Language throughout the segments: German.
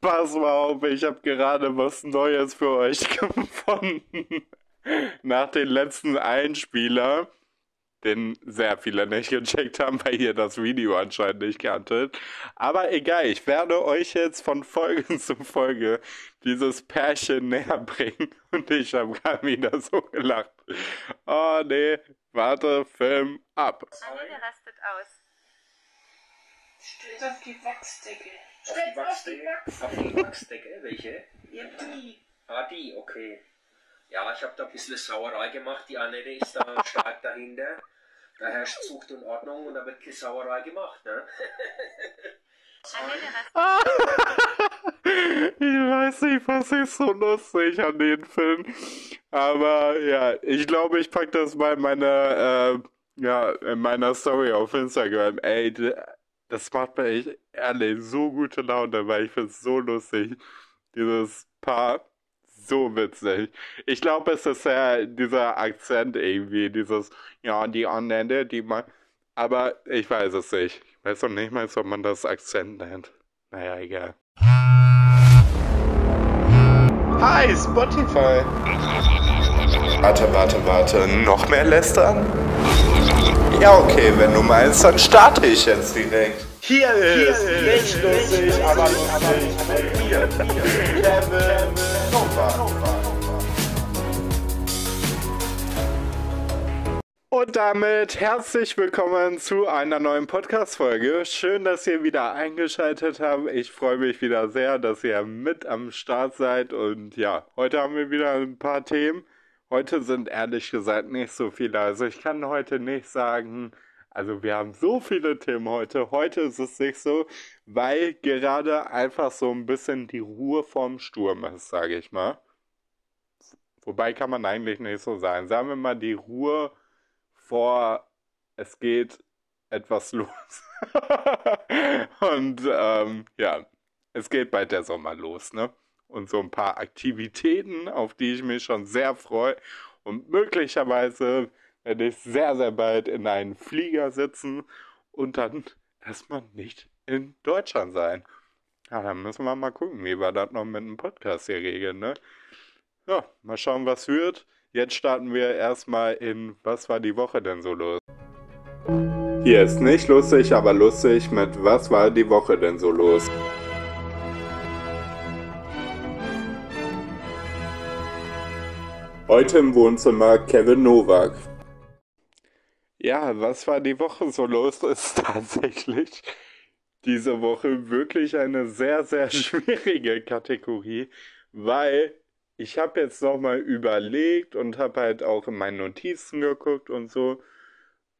pass mal auf, ich habe gerade was Neues für euch gefunden. Nach den letzten Einspieler, den sehr viele nicht gecheckt haben, weil ihr das Video anscheinend nicht kanntet. Aber egal, ich werde euch jetzt von Folge zu Folge dieses Pärchen näher bringen. Und ich habe gerade wieder so gelacht. Oh nee, warte, Film ab. Annette rastet aus. Steht auf die Wachsdecke. Auf die Wachsdecke? Auf die Wachsdecke? Welche? Ja, die. Ah, die, okay. Ja, ich habe da ein bisschen Sauerei gemacht. Die Annette ist da stark dahinter. Da herrscht Zucht und Ordnung und da wird keine Sauerei gemacht, ne? Ah, ich weiß nicht, was ist so lustig an den Film. Aber ja, ich glaube, ich packe das mal in meine, äh, ja, in meiner Story auf Instagram. Ey, das macht mir echt ehrlich so gute Laune, weil ich finde es so lustig. Dieses Paar, so witzig. Ich glaube, es ist ja dieser Akzent irgendwie, dieses, ja, die Anwender, die man, aber ich weiß es nicht. Ich weiß noch nicht mal, ob man das Akzent nennt. Naja, egal. Hi, Spotify. Warte, warte, warte. Noch mehr lästern? Ja, okay, wenn du meinst, dann starte ich jetzt direkt. Hier ist nicht lustig, aber lustig mit mir, Kevin Nova. Und damit herzlich willkommen zu einer neuen Podcast-Folge. Schön, dass ihr wieder eingeschaltet habt. Ich freue mich wieder sehr, dass ihr mit am Start seid. Und ja, heute haben wir wieder ein paar Themen. Heute sind ehrlich gesagt nicht so viele. Also ich kann heute nicht sagen, also wir haben so viele Themen heute. Heute ist es nicht so, weil gerade einfach so ein bisschen die Ruhe vorm Sturm ist, sage ich mal. Wobei kann man eigentlich nicht so sagen. Sagen wir mal die Ruhe vor, es geht etwas los. Und ähm, ja, es geht bald der Sommer los, ne? Und so ein paar Aktivitäten, auf die ich mich schon sehr freue. Und möglicherweise werde ich sehr, sehr bald in einen Flieger sitzen und dann erstmal nicht in Deutschland sein. Ja, dann müssen wir mal gucken, wie wir das noch mit dem Podcast hier regeln, ne? Ja, mal schauen, was wird. Jetzt starten wir erstmal in Was war die Woche denn so los? Hier ist nicht lustig, aber lustig mit Was war die Woche denn so los? Heute im Wohnzimmer Kevin Nowak. Ja, was war die Woche so los, ist tatsächlich diese Woche wirklich eine sehr, sehr schwierige Kategorie, weil ich habe jetzt nochmal überlegt und habe halt auch in meinen Notizen geguckt und so.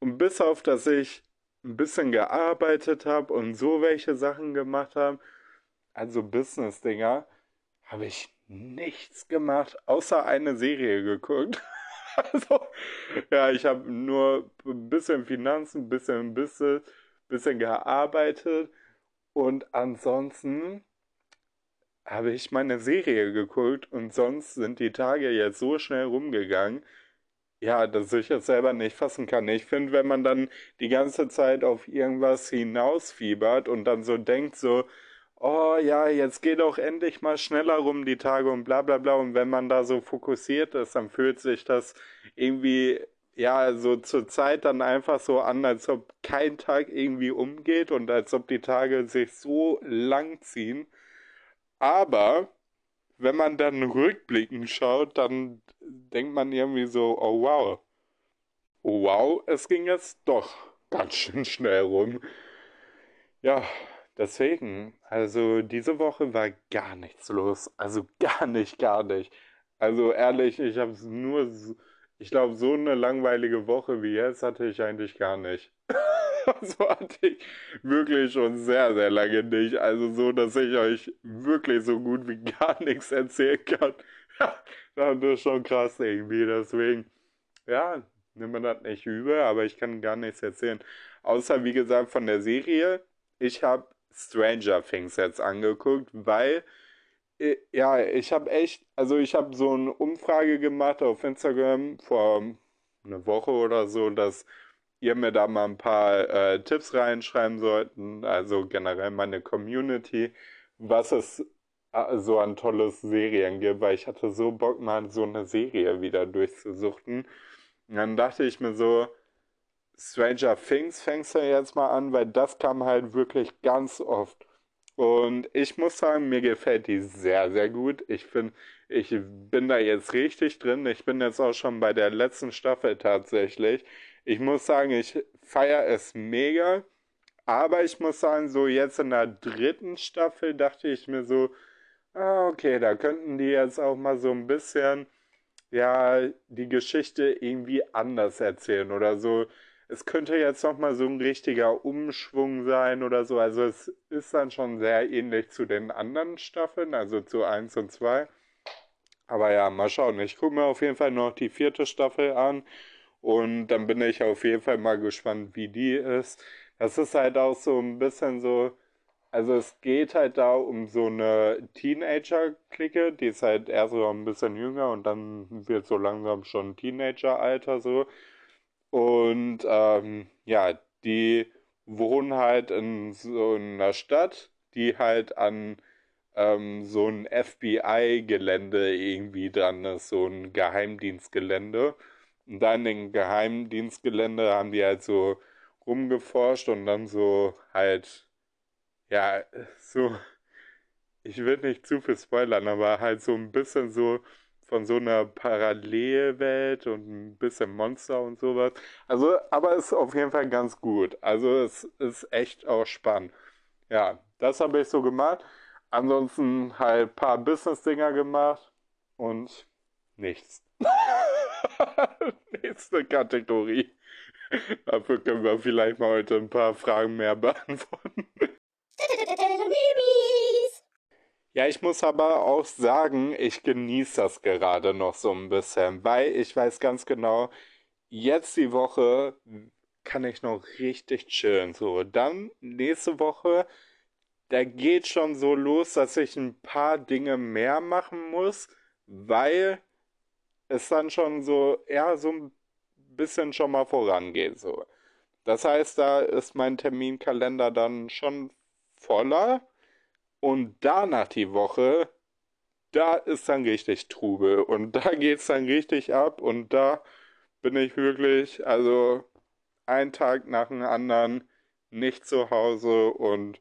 Und bis auf, dass ich ein bisschen gearbeitet habe und so welche Sachen gemacht habe, also Business-Dinger, habe ich nichts gemacht, außer eine Serie geguckt. Also, ja, ich habe nur ein bisschen Finanzen, ein bisschen bisschen, bisschen gearbeitet und ansonsten habe ich meine Serie geguckt und sonst sind die Tage jetzt so schnell rumgegangen, ja, dass ich es selber nicht fassen kann. Ich finde, wenn man dann die ganze Zeit auf irgendwas hinausfiebert und dann so denkt, so, oh ja, jetzt geht doch endlich mal schneller rum die Tage und bla bla bla. Und wenn man da so fokussiert ist, dann fühlt sich das irgendwie, ja, so zur Zeit dann einfach so an, als ob kein Tag irgendwie umgeht und als ob die Tage sich so lang ziehen. Aber wenn man dann rückblickend schaut, dann denkt man irgendwie so, oh wow. Oh wow, es ging jetzt doch ganz schön schnell rum. Ja, deswegen, also diese Woche war gar nichts los. Also gar nicht, gar nicht. Also ehrlich, ich habe nur, ich glaube, so eine langweilige Woche wie jetzt hatte ich eigentlich gar nicht. So hatte ich wirklich schon sehr, sehr lange nicht. Also so, dass ich euch wirklich so gut wie gar nichts erzählen kann. Das ist schon krass irgendwie. Deswegen, ja, nimmt man das nicht übel, aber ich kann gar nichts erzählen. Außer, wie gesagt, von der Serie. Ich habe Stranger Things jetzt angeguckt, weil, äh, ja, ich habe echt, also ich habe so eine Umfrage gemacht auf Instagram vor einer Woche oder so, dass ihr mir da mal ein paar äh, Tipps reinschreiben sollten, also generell meine Community, was es äh, so ein tolles Serien gibt, weil ich hatte so Bock, mal so eine Serie wieder durchzusuchten. Und dann dachte ich mir so, Stranger Things fängst du jetzt mal an, weil das kam halt wirklich ganz oft. Und ich muss sagen, mir gefällt die sehr, sehr gut. Ich finde, ich bin da jetzt richtig drin. Ich bin jetzt auch schon bei der letzten Staffel tatsächlich. Ich muss sagen, ich feiere es mega. Aber ich muss sagen, so jetzt in der dritten Staffel dachte ich mir so, ah, okay, da könnten die jetzt auch mal so ein bisschen, ja, die Geschichte irgendwie anders erzählen oder so. Es könnte jetzt noch mal so ein richtiger Umschwung sein oder so. Also es ist dann schon sehr ähnlich zu den anderen Staffeln, also zu 1 und 2. Aber ja, mal schauen. Ich gucke mir auf jeden Fall noch die vierte Staffel an und dann bin ich auf jeden Fall mal gespannt, wie die ist. Das ist halt auch so ein bisschen so, also es geht halt da um so eine Teenager-Clique, die ist halt erst so ein bisschen jünger und dann wird so langsam schon Teenager-Alter so. Und ähm, ja, die wohnen halt in so einer Stadt, die halt an ähm, so ein FBI-Gelände irgendwie dran ist, so ein Geheimdienstgelände. Und dann in Geheimdienstgelände haben die halt so rumgeforscht und dann so halt, ja, so, ich will nicht zu viel spoilern, aber halt so ein bisschen so von so einer Parallelwelt und ein bisschen Monster und sowas. Also, aber ist auf jeden Fall ganz gut. Also es ist echt auch spannend. Ja, das habe ich so gemacht. Ansonsten halt ein paar Business-Dinger gemacht und nichts. Nächste Kategorie. Dafür können wir vielleicht mal heute ein paar Fragen mehr beantworten. Ja, ich muss aber auch sagen, ich genieße das gerade noch so ein bisschen, weil ich weiß ganz genau, jetzt die Woche kann ich noch richtig chillen. So, dann nächste Woche, da geht schon so los, dass ich ein paar Dinge mehr machen muss, weil es dann schon so, ja, so ein bisschen schon mal vorangeht. So. Das heißt, da ist mein Terminkalender dann schon voller. Und danach die Woche, da ist dann richtig Trubel. Und da geht es dann richtig ab. Und da bin ich wirklich, also ein Tag nach dem anderen nicht zu Hause und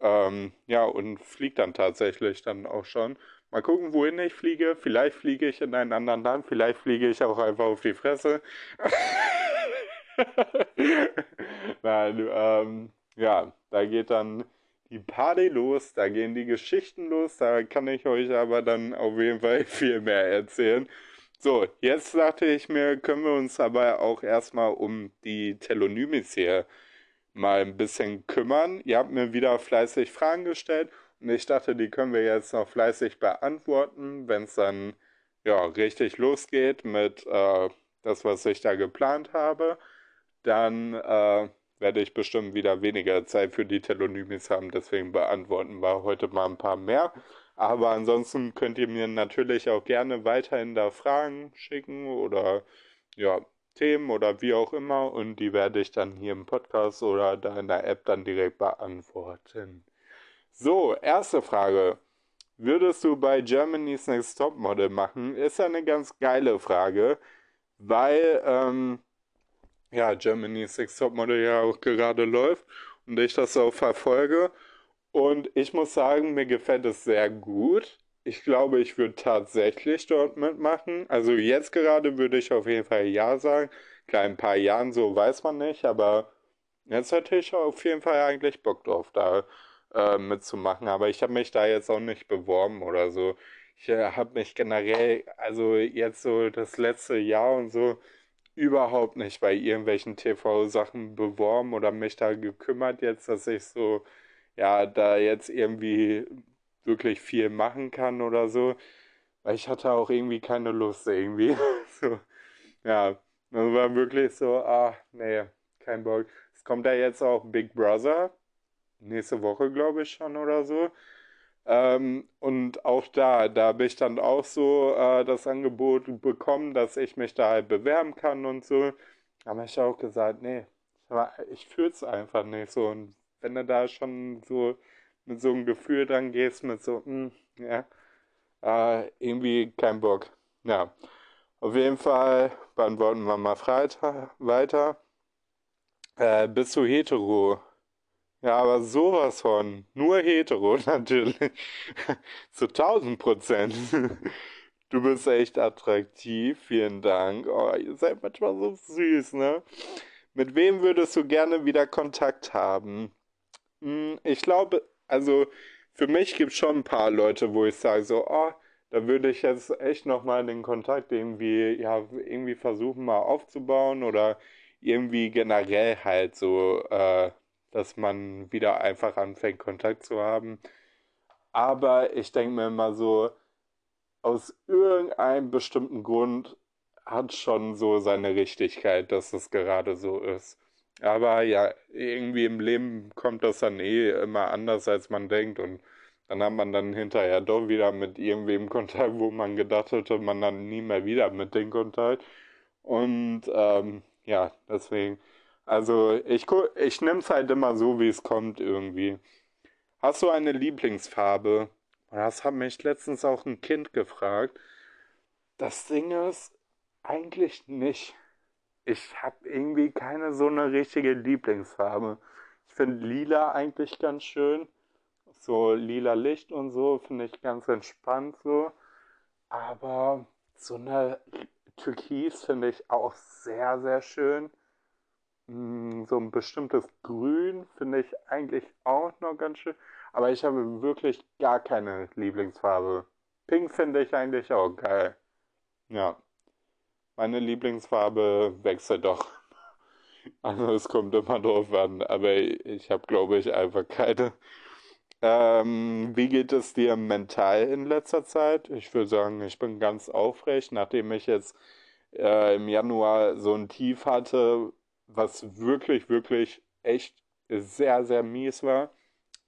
ähm, ja, und fliegt dann tatsächlich dann auch schon. Mal gucken, wohin ich fliege. Vielleicht fliege ich in einen anderen Land, vielleicht fliege ich auch einfach auf die Fresse. Nein, ähm, ja, da geht dann die Party los, da gehen die Geschichten los, da kann ich euch aber dann auf jeden Fall viel mehr erzählen. So, jetzt dachte ich mir, können wir uns aber auch erstmal um die Telonymis hier mal ein bisschen kümmern. Ihr habt mir wieder fleißig Fragen gestellt und ich dachte, die können wir jetzt noch fleißig beantworten, wenn es dann ja richtig losgeht mit äh, das, was ich da geplant habe. Dann äh, werde ich bestimmt wieder weniger Zeit für die Telonymis haben, deswegen beantworten wir heute mal ein paar mehr. Aber ansonsten könnt ihr mir natürlich auch gerne weiterhin da Fragen schicken oder ja, Themen oder wie auch immer und die werde ich dann hier im Podcast oder da in der App dann direkt beantworten. So, erste Frage. Würdest du bei Germany's Next Top Model machen? Ist ja eine ganz geile Frage, weil ähm, ja, Germany's Next Topmodel ja auch gerade läuft und ich das auch verfolge. Und ich muss sagen, mir gefällt es sehr gut. Ich glaube, ich würde tatsächlich dort mitmachen. Also jetzt gerade würde ich auf jeden Fall ja sagen. Klar, in ein paar Jahren so weiß man nicht, aber jetzt hätte ich auf jeden Fall eigentlich Bock drauf, da äh, mitzumachen. Aber ich habe mich da jetzt auch nicht beworben oder so. Ich äh, habe mich generell, also jetzt so das letzte Jahr und so, überhaupt nicht bei irgendwelchen TV-Sachen beworben oder mich da gekümmert jetzt, dass ich so, ja, da jetzt irgendwie wirklich viel machen kann oder so. Weil ich hatte auch irgendwie keine Lust irgendwie. so, ja, das war wirklich so, ah, nee, kein Bock. Es kommt ja jetzt auch Big Brother. Nächste Woche, glaube ich schon oder so. Ähm, und auch da, da habe ich dann auch so äh, das Angebot bekommen, dass ich mich da halt bewerben kann und so. Aber ich auch gesagt, nee, ich fühle es einfach nicht so. Und wenn du da schon so mit so einem Gefühl dran gehst, mit so, mh, ja, äh, irgendwie kein Bock. Ja, auf jeden Fall beantworten wir mal Freitag weiter. Äh, bist du hetero? Ja, aber sowas von. Nur hetero, natürlich. Zu 1000 Prozent. Du bist echt attraktiv. Vielen Dank. Oh, ihr seid manchmal so süß, ne? Mit wem würdest du gerne wieder Kontakt haben? Hm, ich glaube, also für mich gibt es schon ein paar Leute, wo ich sage so, oh, da würde ich jetzt echt nochmal den Kontakt irgendwie, ja, irgendwie versuchen mal aufzubauen oder irgendwie generell halt so, äh, dass man wieder einfach anfängt, Kontakt zu haben. Aber ich denke mir immer so, aus irgendeinem bestimmten Grund hat schon so seine Richtigkeit, dass es gerade so ist. Aber ja, irgendwie im Leben kommt das dann eh immer anders, als man denkt. Und dann hat man dann hinterher doch wieder mit irgendwem Kontakt, wo man gedacht hätte, man dann nie mehr wieder mit dem Kontakt. Und ähm, ja, deswegen. Also ich, ich nehme es halt immer so, wie es kommt irgendwie. Hast du eine Lieblingsfarbe? Das hat mich letztens auch ein Kind gefragt. Das Ding ist, eigentlich nicht. Ich habe irgendwie keine so eine richtige Lieblingsfarbe. Ich finde lila eigentlich ganz schön. So lila Licht und so finde ich ganz entspannt so. Aber so eine Türkis finde ich auch sehr, sehr schön. Mm, so ein bestimmtes Grün finde ich eigentlich auch noch ganz schön. Aber ich habe wirklich gar keine Lieblingsfarbe. Pink finde ich eigentlich auch geil. Ja. Meine Lieblingsfarbe wechselt doch. Also es kommt immer drauf an, aber ich habe, glaube ich, einfach keine. Ähm, wie geht es dir mental in letzter Zeit? Ich würde sagen, ich bin ganz aufrecht, nachdem ich jetzt äh, im Januar so ein Tief hatte, was wirklich, wirklich echt sehr, sehr mies war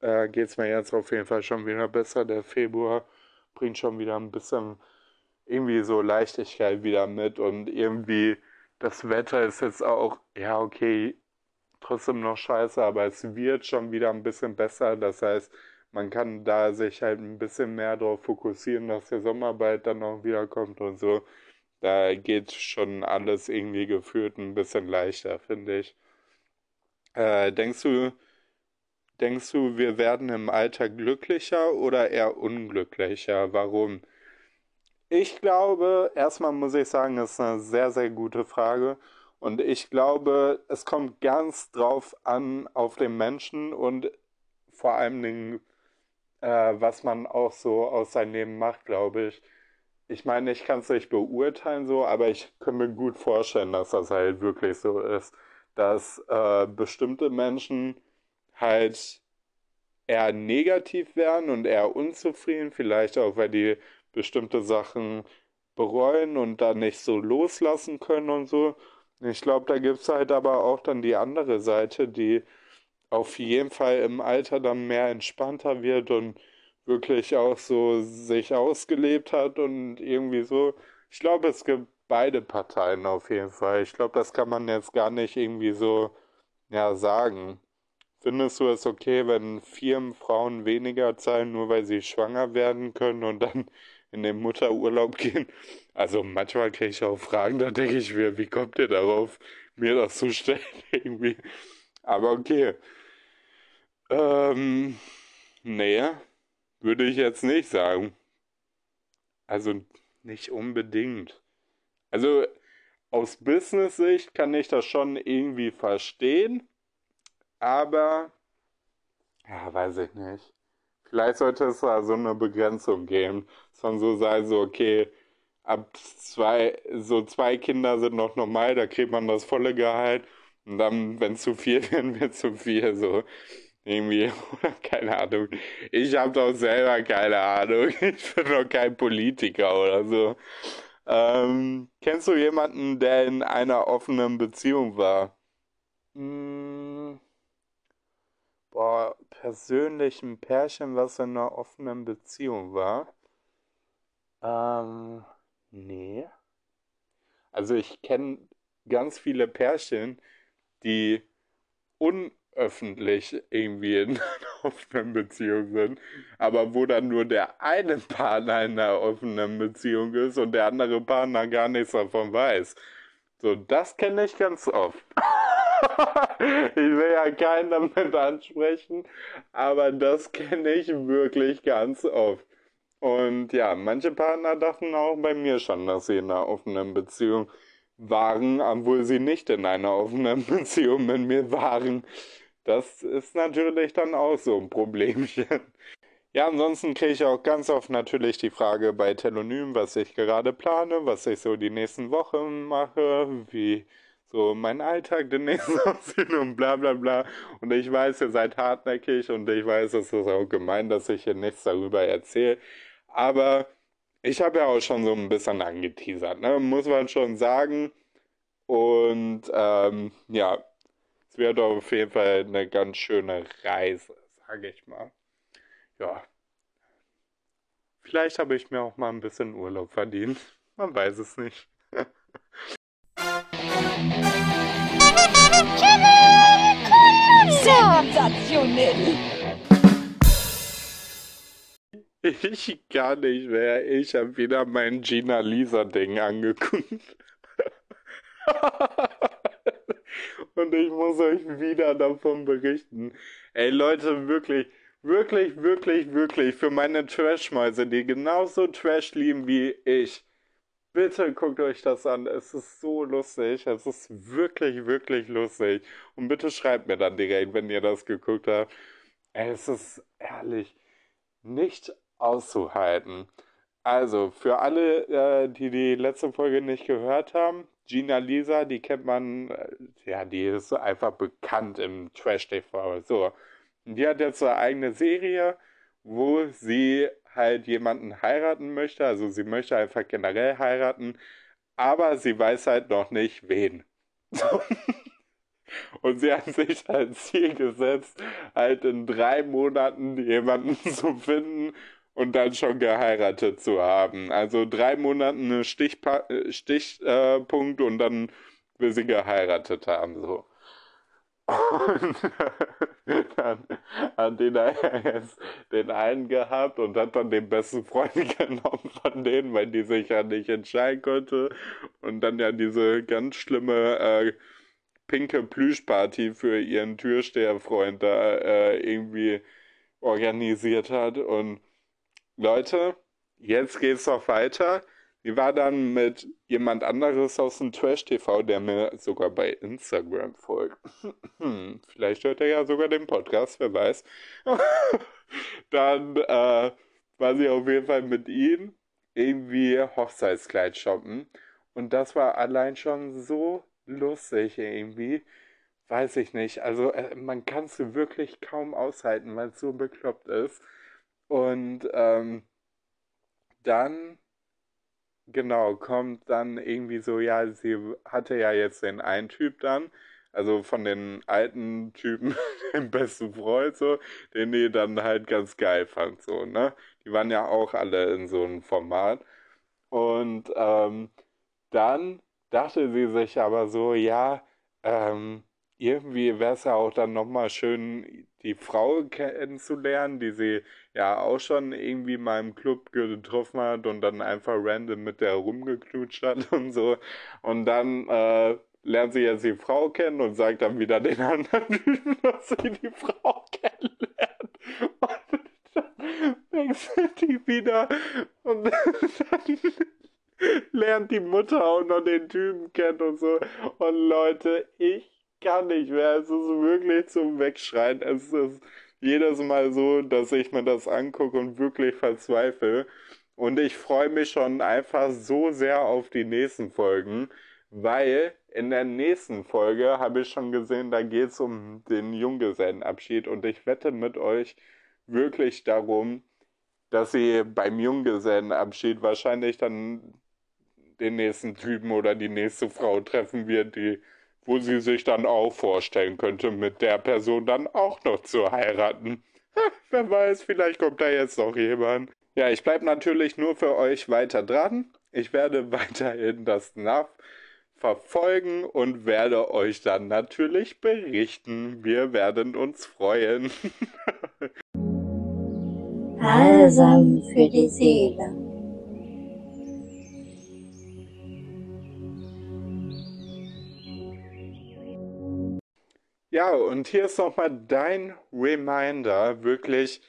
äh, geht es mir jetzt auf jeden Fall schon wieder besser. Der Februar bringt schon wieder ein bisschen irgendwie so Leichtigkeit wieder mit und irgendwie das Wetter ist jetzt auch, ja, okay, trotzdem noch scheiße, aber es wird schon wieder ein bisschen besser. Das heißt, man kann da sich halt ein bisschen mehr darauf fokussieren, dass der Sommer bald dann auch wieder kommt und so. Da geht schon alles irgendwie gefühlt ein bisschen leichter, finde ich. Äh, denkst du, Denkst du, wir werden im Alter glücklicher oder eher unglücklicher? Warum? Ich glaube, erstmal muss ich sagen, das ist eine sehr, sehr gute Frage. Und ich glaube, es kommt ganz drauf an auf den Menschen und vor allem Dingen, äh, was man auch so aus seinem Leben macht, glaube ich. Ich meine, ich kann es nicht beurteilen so, aber ich kann mir gut vorstellen, dass das halt wirklich so ist, dass äh, bestimmte Menschen halt eher negativ werden und eher unzufrieden, vielleicht auch, weil die bestimmte Sachen bereuen und dann nicht so loslassen können und so. Ich glaube, da gibt es halt aber auch dann die andere Seite, die auf jeden Fall im Alter dann mehr entspannter wird und wirklich auch so sich ausgelebt hat und irgendwie so. Ich glaube, es gibt beide Parteien auf jeden Fall. Ich glaube, das kann man jetzt gar nicht irgendwie so ja sagen. Findest du es okay, wenn Firmen Frauen weniger zahlen, nur weil sie schwanger werden können und dann in den Mutterurlaub gehen? Also manchmal kriege ich auch Fragen, da denke ich mir, wie kommt ihr darauf, mir das zu stellen irgendwie? Aber okay. Ähm, nee, würde ich jetzt nicht sagen. Also nicht unbedingt. Also aus Business-Sicht kann ich das schon irgendwie verstehen aber, ja, weiß ich nicht. Vielleicht sollte es da so eine Begrenzung geben, dass man so sei, so, okay, ab zwei, so zwei Kinder sind noch normal, da kriegt man das volle Gehalt. Und dann, wenn zu viel werden, wird zu viel, so. Irgendwie, keine Ahnung. Ich habe doch selber keine Ahnung. Ich bin doch kein Politiker oder so. Ähm, kennst du jemanden, der in einer offenen Beziehung war? Hm, boah, persönlich ein Pärchen, was in einer offenen Beziehung war. Ähm, nee. Also ich kenne ganz viele Pärchen, die un öffentlich irgendwie in einer offenen Beziehung sind, aber wo dann nur der eine Partner in einer offenen Beziehung ist und der andere Partner gar nichts davon weiß. So, das kenne ich ganz oft. ich will ja keinen damit ansprechen, aber das kenne ich wirklich ganz oft. Und ja, manche Partner dachten auch bei mir schon, dass sie in einer offenen Beziehung waren, obwohl sie nicht in einer offenen Beziehung mit mir waren. Das ist natürlich dann auch so ein Problemchen. Ja, ansonsten kriege ich auch ganz oft natürlich die Frage bei Telonym, was ich gerade plane, was ich so die nächsten Wochen mache, wie so mein Alltag demnächst aussieht und bla bla bla. Und ich weiß, ihr seid hartnäckig und ich weiß, es ist auch gemein, dass ich hier nichts darüber erzähle. Aber ich habe ja auch schon so ein bisschen angeteasert, ne? muss man schon sagen. Und ähm, ja, es wird auf jeden Fall eine ganz schöne Reise, sage ich mal. Ja. Vielleicht habe ich mir auch mal ein bisschen Urlaub verdient. Man weiß es nicht. Sensationell! Ich gar nicht mehr. Ich habe wieder mein Gina Lisa Ding angeguckt. Und ich muss euch wieder davon berichten. Ey Leute, wirklich, wirklich, wirklich, wirklich, für meine Trashmäuse, die genauso Trash lieben wie ich. Bitte guckt euch das an. Es ist so lustig. Es ist wirklich, wirklich lustig. Und bitte schreibt mir dann direkt, wenn ihr das geguckt habt. Es ist ehrlich nicht auszuhalten. Also, für alle, äh, die die letzte Folge nicht gehört haben, Gina Lisa, die kennt man, äh, ja, die ist einfach bekannt im Trash-TV. So, die hat jetzt eine eigene Serie, wo sie halt jemanden heiraten möchte. Also, sie möchte einfach generell heiraten, aber sie weiß halt noch nicht, wen. Und sie hat sich als Ziel gesetzt, halt in drei Monaten jemanden zu finden, und dann schon geheiratet zu haben. Also drei Monate eine Stichpa Stichpunkt und dann will sie geheiratet haben. So. Und dann hat die da jetzt den einen gehabt und hat dann den besten Freund genommen von denen, weil die sich ja nicht entscheiden konnte. Und dann ja diese ganz schlimme äh, pinke Plüschparty für ihren Türsteherfreund da äh, irgendwie organisiert hat. Und Leute, jetzt geht's noch weiter. Die war dann mit jemand anderes aus dem Trash TV, der mir sogar bei Instagram folgt. Vielleicht hört er ja sogar den Podcast, wer weiß. dann äh, war sie auf jeden Fall mit ihm irgendwie Hochzeitskleid shoppen. Und das war allein schon so lustig irgendwie. Weiß ich nicht. Also äh, man kann es wirklich kaum aushalten, weil es so bekloppt ist. Und ähm, dann, genau, kommt dann irgendwie so, ja, sie hatte ja jetzt den einen Typ dann, also von den alten Typen, den besten Freund, so, den die dann halt ganz geil fand, so, ne? Die waren ja auch alle in so einem Format. Und ähm, dann dachte sie sich aber so, ja, ähm, irgendwie wäre es ja auch dann nochmal schön, die Frau kennenzulernen, die sie ja auch schon irgendwie mal im Club getroffen hat und dann einfach random mit der rumgeknutscht hat und so. Und dann äh, lernt sie jetzt die Frau kennen und sagt dann wieder den anderen Typen, dass sie die Frau kennenlernt. Und dann wechselt die wieder und dann lernt die Mutter auch noch den Typen kennen und so. Und Leute, ich kann nicht mehr. Es ist wirklich zum Wegschreien. Es ist jedes Mal so, dass ich mir das angucke und wirklich verzweifle. Und ich freue mich schon einfach so sehr auf die nächsten Folgen, weil in der nächsten Folge habe ich schon gesehen, da geht es um den Junggesellenabschied und ich wette mit euch wirklich darum, dass sie beim Junggesellenabschied wahrscheinlich dann den nächsten Typen oder die nächste Frau treffen wird, die wo sie sich dann auch vorstellen könnte, mit der Person dann auch noch zu heiraten. Ha, wer weiß, vielleicht kommt da jetzt noch jemand. Ja, ich bleibe natürlich nur für euch weiter dran. Ich werde weiterhin das verfolgen und werde euch dann natürlich berichten. Wir werden uns freuen. Balsam für die Seele. Ja, und hier ist nochmal dein Reminder, wirklich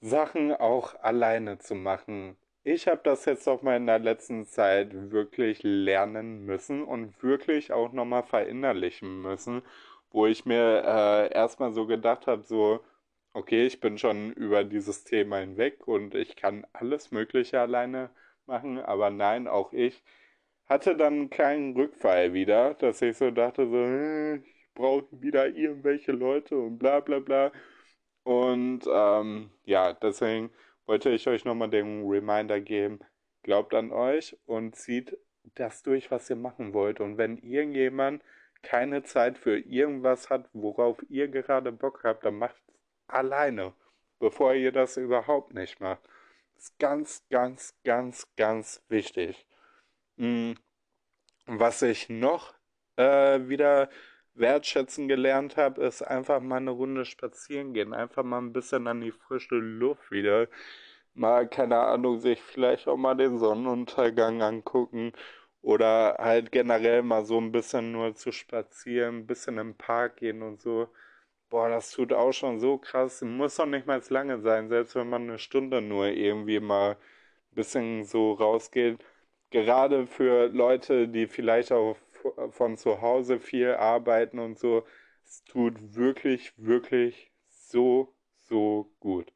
Sachen auch alleine zu machen. Ich habe das jetzt auch mal in der letzten Zeit wirklich lernen müssen und wirklich auch nochmal verinnerlichen müssen, wo ich mir äh, erstmal so gedacht habe, so, okay, ich bin schon über dieses Thema hinweg und ich kann alles Mögliche alleine machen, aber nein, auch ich hatte dann einen kleinen Rückfall wieder, dass ich so dachte, so, äh, ich brauche wieder irgendwelche Leute und bla bla bla. Und ähm, ja, deswegen wollte ich euch nochmal den Reminder geben, glaubt an euch und zieht das durch, was ihr machen wollt. Und wenn irgendjemand keine Zeit für irgendwas hat, worauf ihr gerade Bock habt, dann macht alleine, bevor ihr das überhaupt nicht macht. Das ist ganz, ganz, ganz, ganz wichtig. Hm, was ich noch äh, wieder wertschätzen gelernt habe, ist einfach mal eine Runde spazieren gehen, einfach mal ein bisschen an die frische Luft wieder. Mal, keine Ahnung, sich vielleicht auch mal den Sonnenuntergang angucken oder halt generell mal so ein bisschen nur zu spazieren, ein bisschen im Park gehen und so. Boah, das tut auch schon so krass. Muss doch nicht mal lange sein, selbst wenn man eine Stunde nur irgendwie mal ein bisschen so rausgeht. Gerade für Leute, die vielleicht auch von zu Hause viel arbeiten und so. Es tut wirklich, wirklich so, so gut.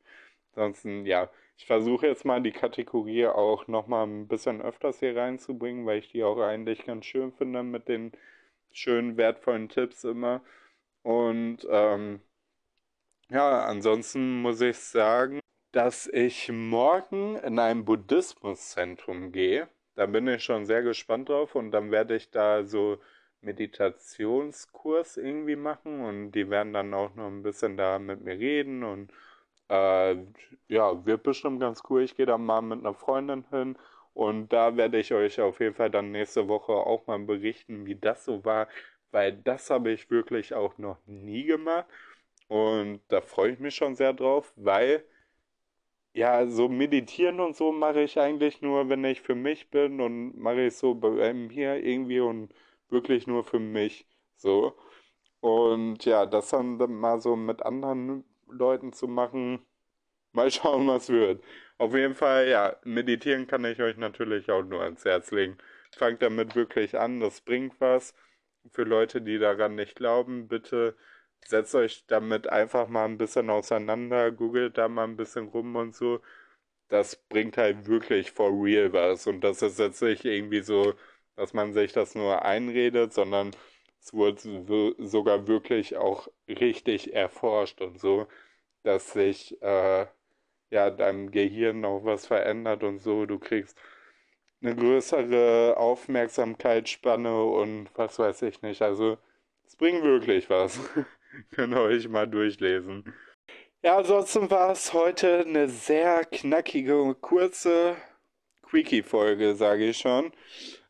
Ansonsten, ja, ich versuche jetzt mal die Kategorie auch nochmal ein bisschen öfters hier reinzubringen, weil ich die auch eigentlich ganz schön finde mit den schönen, wertvollen Tipps immer. Und ähm, ja, ansonsten muss ich sagen, dass ich morgen in ein Buddhismuszentrum gehe. Da bin ich schon sehr gespannt drauf und dann werde ich da so Meditationskurs irgendwie machen und die werden dann auch noch ein bisschen da mit mir reden und äh, ja, wird bestimmt ganz cool. Ich gehe da mal mit einer Freundin hin und da werde ich euch auf jeden Fall dann nächste Woche auch mal berichten, wie das so war, weil das habe ich wirklich auch noch nie gemacht und da freue ich mich schon sehr drauf, weil ja, so meditieren und so mache ich eigentlich nur, wenn ich für mich bin und mache ich so bei mir irgendwie und wirklich nur für mich so. Und ja, das dann mal so mit anderen Leuten zu machen, mal schauen, was wird. Auf jeden Fall, ja, meditieren kann ich euch natürlich auch nur ans Herz legen. Fangt damit wirklich an, das bringt was. Für Leute, die daran nicht glauben, bitte setzt euch damit einfach mal ein bisschen auseinander, googelt da mal ein bisschen rum und so. Das bringt halt wirklich for real was. Und das ist jetzt nicht irgendwie so, dass man sich das nur einredet, sondern es wurde sogar wirklich auch richtig erforscht und so, dass sich äh, ja deinem Gehirn noch was verändert und so. Du kriegst eine größere Aufmerksamkeitsspanne und was weiß ich nicht. Also es bringt wirklich was. Könnt ihr euch mal durchlesen. Ja, ansonsten war es heute eine sehr knackige kurze Quickie-Folge, sage ich schon.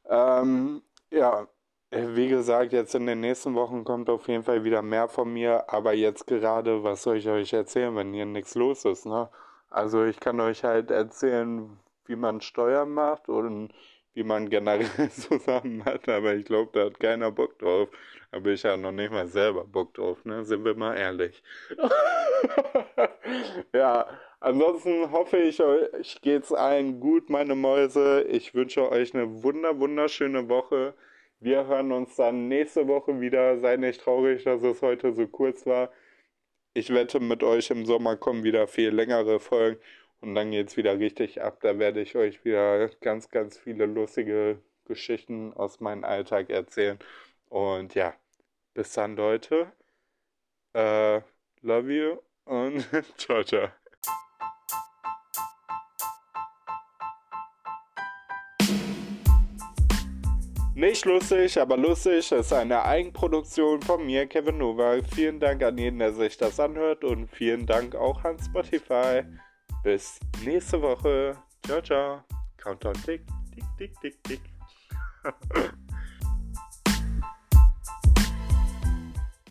Ähm, ja, wie gesagt, jetzt in den nächsten Wochen kommt auf jeden Fall wieder mehr von mir, aber jetzt gerade, was soll ich euch erzählen, wenn hier nichts los ist, ne? Also ich kann euch halt erzählen, wie man Steuern macht und wie man generell zusammen hat, aber ich glaube, da hat keiner Bock drauf. Aber ich habe noch nicht mal selber Bock drauf, ne? Sind wir mal ehrlich. ja, ansonsten hoffe ich, euch geht's allen gut, meine Mäuse. Ich wünsche euch eine wunder, wunderschöne Woche. Wir hören uns dann nächste Woche wieder. Seid nicht traurig, dass es heute so kurz war. Ich wette, mit euch im Sommer kommen wieder viel längere Folgen. Und dann geht es wieder richtig ab. Da werde ich euch wieder ganz, ganz viele lustige Geschichten aus meinem Alltag erzählen. Und ja, bis dann, Leute. Uh, love you und ciao, ciao. Nicht lustig, aber lustig ist eine Eigenproduktion von mir, Kevin Nowak. Vielen Dank an jeden, der sich das anhört und vielen Dank auch an Spotify. Bis nächste Woche. Ciao, ciao. Countdown tick, tick, tick, tick, tick.